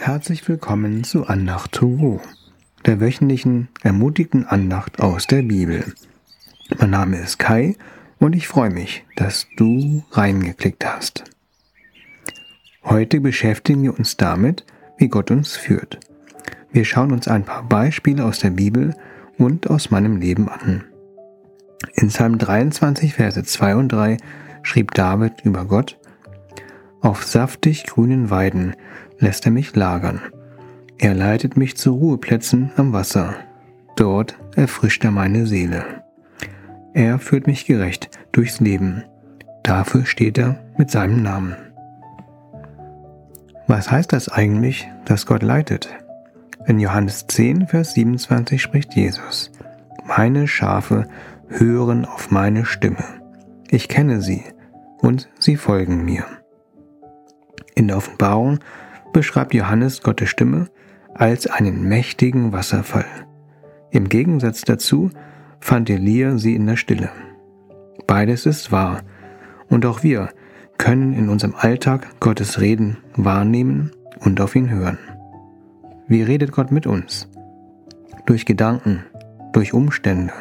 Herzlich willkommen zu Andacht to go, der wöchentlichen ermutigten Andacht aus der Bibel. Mein Name ist Kai und ich freue mich, dass du reingeklickt hast. Heute beschäftigen wir uns damit, wie Gott uns führt. Wir schauen uns ein paar Beispiele aus der Bibel und aus meinem Leben an. In Psalm 23, Verse 2 und 3 schrieb David über Gott, Auf saftig grünen Weiden lässt er mich lagern. Er leitet mich zu Ruheplätzen am Wasser. Dort erfrischt er meine Seele. Er führt mich gerecht durchs Leben. Dafür steht er mit seinem Namen. Was heißt das eigentlich, dass Gott leitet? In Johannes 10, Vers 27 spricht Jesus, Meine Schafe hören auf meine Stimme. Ich kenne sie und sie folgen mir. In der Offenbarung beschreibt Johannes Gottes Stimme als einen mächtigen Wasserfall. Im Gegensatz dazu fand Elia sie in der Stille. Beides ist wahr, und auch wir können in unserem Alltag Gottes Reden wahrnehmen und auf ihn hören. Wie redet Gott mit uns? Durch Gedanken, durch Umstände,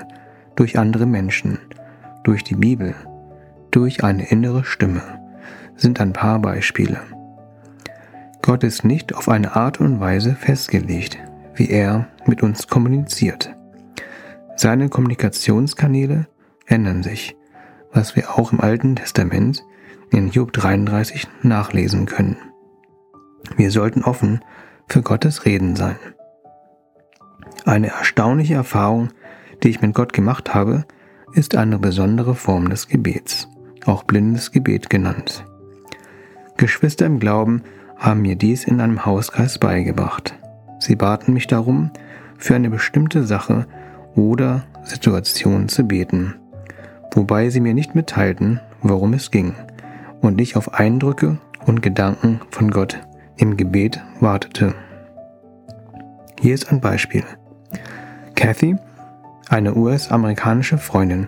durch andere Menschen, durch die Bibel, durch eine innere Stimme sind ein paar Beispiele. Gott ist nicht auf eine Art und Weise festgelegt, wie er mit uns kommuniziert. Seine Kommunikationskanäle ändern sich, was wir auch im Alten Testament in Job 33 nachlesen können. Wir sollten offen für Gottes Reden sein. Eine erstaunliche Erfahrung, die ich mit Gott gemacht habe, ist eine besondere Form des Gebets, auch blindes Gebet genannt. Geschwister im Glauben haben mir dies in einem Hauskreis beigebracht. Sie baten mich darum, für eine bestimmte Sache oder Situation zu beten, wobei sie mir nicht mitteilten, worum es ging, und ich auf Eindrücke und Gedanken von Gott im Gebet wartete. Hier ist ein Beispiel. Kathy, eine US-amerikanische Freundin,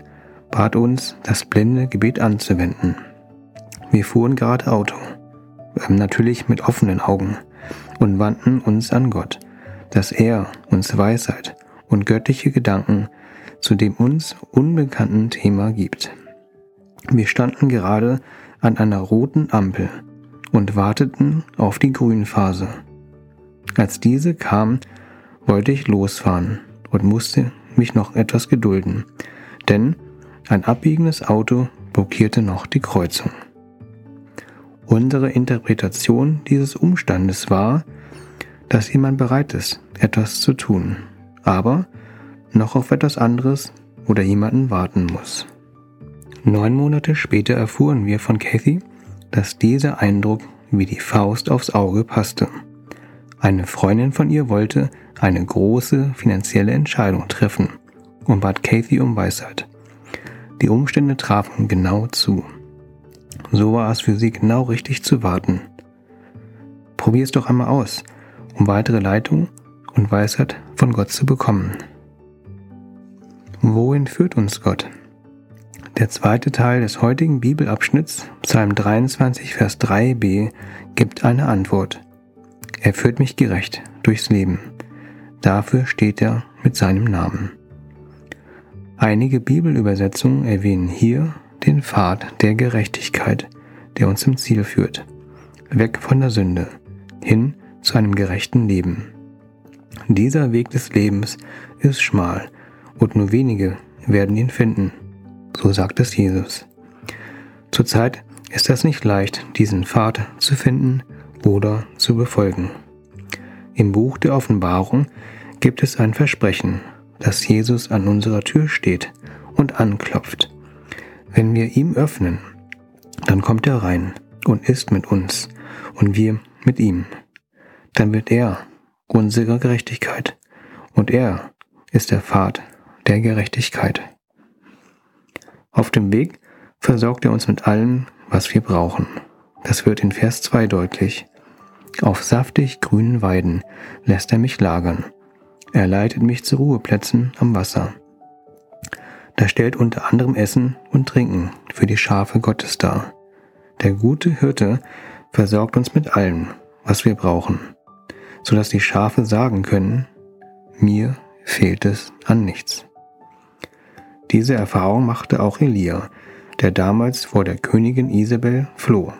bat uns, das blinde Gebet anzuwenden. Wir fuhren gerade Auto natürlich mit offenen Augen, und wandten uns an Gott, dass er uns Weisheit und göttliche Gedanken zu dem uns unbekannten Thema gibt. Wir standen gerade an einer roten Ampel und warteten auf die Grünphase. Als diese kam, wollte ich losfahren und musste mich noch etwas gedulden, denn ein abbiegendes Auto blockierte noch die Kreuzung. Unsere Interpretation dieses Umstandes war, dass jemand bereit ist, etwas zu tun, aber noch auf etwas anderes oder jemanden warten muss. Neun Monate später erfuhren wir von Kathy, dass dieser Eindruck wie die Faust aufs Auge passte. Eine Freundin von ihr wollte eine große finanzielle Entscheidung treffen und bat Kathy um Weisheit. Die Umstände trafen genau zu. So war es für sie genau richtig zu warten. Probier es doch einmal aus, um weitere Leitung und Weisheit von Gott zu bekommen. Wohin führt uns Gott? Der zweite Teil des heutigen Bibelabschnitts, Psalm 23, Vers 3b, gibt eine Antwort. Er führt mich gerecht durchs Leben. Dafür steht er mit seinem Namen. Einige Bibelübersetzungen erwähnen hier den Pfad der Gerechtigkeit, der uns zum Ziel führt, weg von der Sünde, hin zu einem gerechten Leben. Dieser Weg des Lebens ist schmal und nur wenige werden ihn finden, so sagt es Jesus. Zurzeit ist es nicht leicht, diesen Pfad zu finden oder zu befolgen. Im Buch der Offenbarung gibt es ein Versprechen, dass Jesus an unserer Tür steht und anklopft wenn wir ihm öffnen, dann kommt er rein und ist mit uns und wir mit ihm. Dann wird er unsere Gerechtigkeit und er ist der Pfad der Gerechtigkeit. Auf dem Weg versorgt er uns mit allem, was wir brauchen. Das wird in Vers 2 deutlich. Auf saftig grünen Weiden lässt er mich lagern. Er leitet mich zu Ruheplätzen am Wasser. Da stellt unter anderem Essen und Trinken für die Schafe Gottes dar. Der gute Hirte versorgt uns mit allem, was wir brauchen. sodass die Schafe sagen können, mir fehlt es an nichts. Diese Erfahrung machte auch Elia, der damals vor der Königin Isabel floh,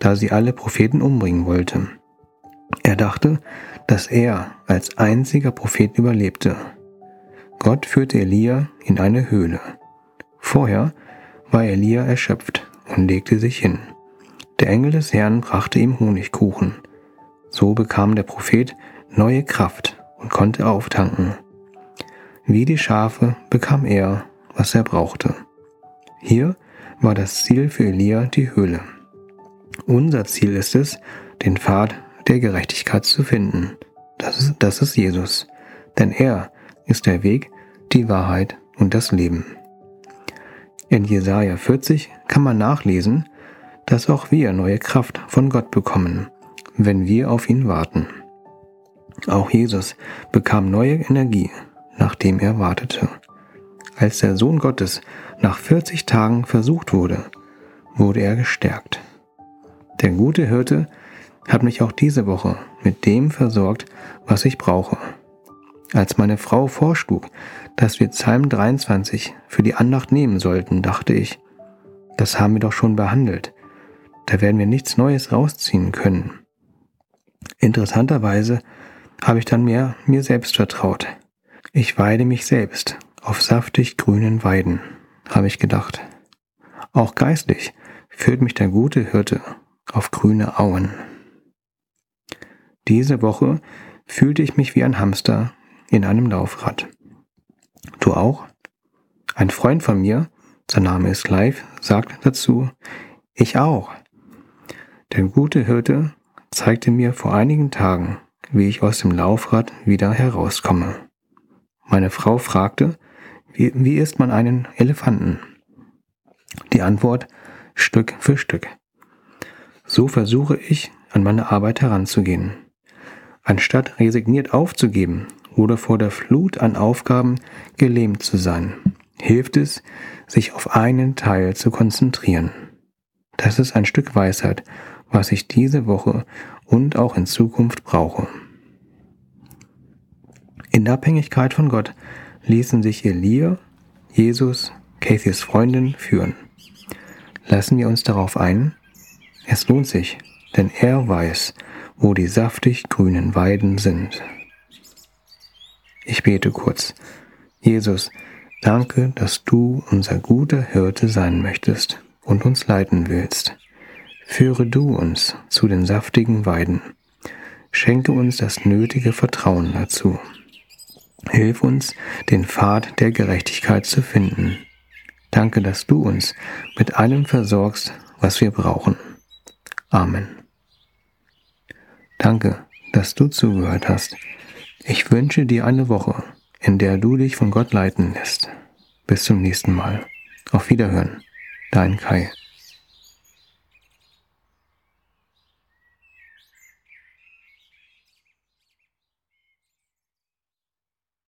da sie alle Propheten umbringen wollte. Er dachte, dass er als einziger Prophet überlebte. Gott führte Elia in eine Höhle. Vorher war Elia erschöpft und legte sich hin. Der Engel des Herrn brachte ihm Honigkuchen. So bekam der Prophet neue Kraft und konnte auftanken. Wie die Schafe bekam er, was er brauchte. Hier war das Ziel für Elia die Höhle. Unser Ziel ist es, den Pfad der Gerechtigkeit zu finden. Das ist, das ist Jesus. Denn er ist der Weg, die Wahrheit und das Leben. In Jesaja 40 kann man nachlesen, dass auch wir neue Kraft von Gott bekommen, wenn wir auf ihn warten. Auch Jesus bekam neue Energie, nachdem er wartete. Als der Sohn Gottes nach 40 Tagen versucht wurde, wurde er gestärkt. Der gute Hirte hat mich auch diese Woche mit dem versorgt, was ich brauche. Als meine Frau vorschlug, dass wir Psalm 23 für die Andacht nehmen sollten, dachte ich, das haben wir doch schon behandelt. Da werden wir nichts Neues rausziehen können. Interessanterweise habe ich dann mehr mir selbst vertraut. Ich weide mich selbst auf saftig grünen Weiden, habe ich gedacht. Auch geistlich führt mich der gute Hirte auf grüne Auen. Diese Woche fühlte ich mich wie ein Hamster in einem Laufrad. Du auch? Ein Freund von mir, sein Name ist Clive, sagt dazu, ich auch. Der gute Hirte zeigte mir vor einigen Tagen, wie ich aus dem Laufrad wieder herauskomme. Meine Frau fragte, wie, wie isst man einen Elefanten? Die Antwort Stück für Stück. So versuche ich, an meine Arbeit heranzugehen. Anstatt resigniert aufzugeben oder vor der Flut an Aufgaben gelähmt zu sein, hilft es, sich auf einen Teil zu konzentrieren. Das ist ein Stück Weisheit, was ich diese Woche und auch in Zukunft brauche. In Abhängigkeit von Gott ließen sich Elia, Jesus, Cathys Freundin führen. Lassen wir uns darauf ein? Es lohnt sich, denn er weiß, wo die saftig grünen Weiden sind. Ich bete kurz. Jesus, danke, dass du unser guter Hirte sein möchtest und uns leiten willst. Führe du uns zu den saftigen Weiden. Schenke uns das nötige Vertrauen dazu. Hilf uns, den Pfad der Gerechtigkeit zu finden. Danke, dass du uns mit allem versorgst, was wir brauchen. Amen. Danke, dass du zugehört hast. Ich wünsche dir eine Woche, in der du dich von Gott leiten lässt. Bis zum nächsten Mal. Auf Wiederhören. Dein Kai.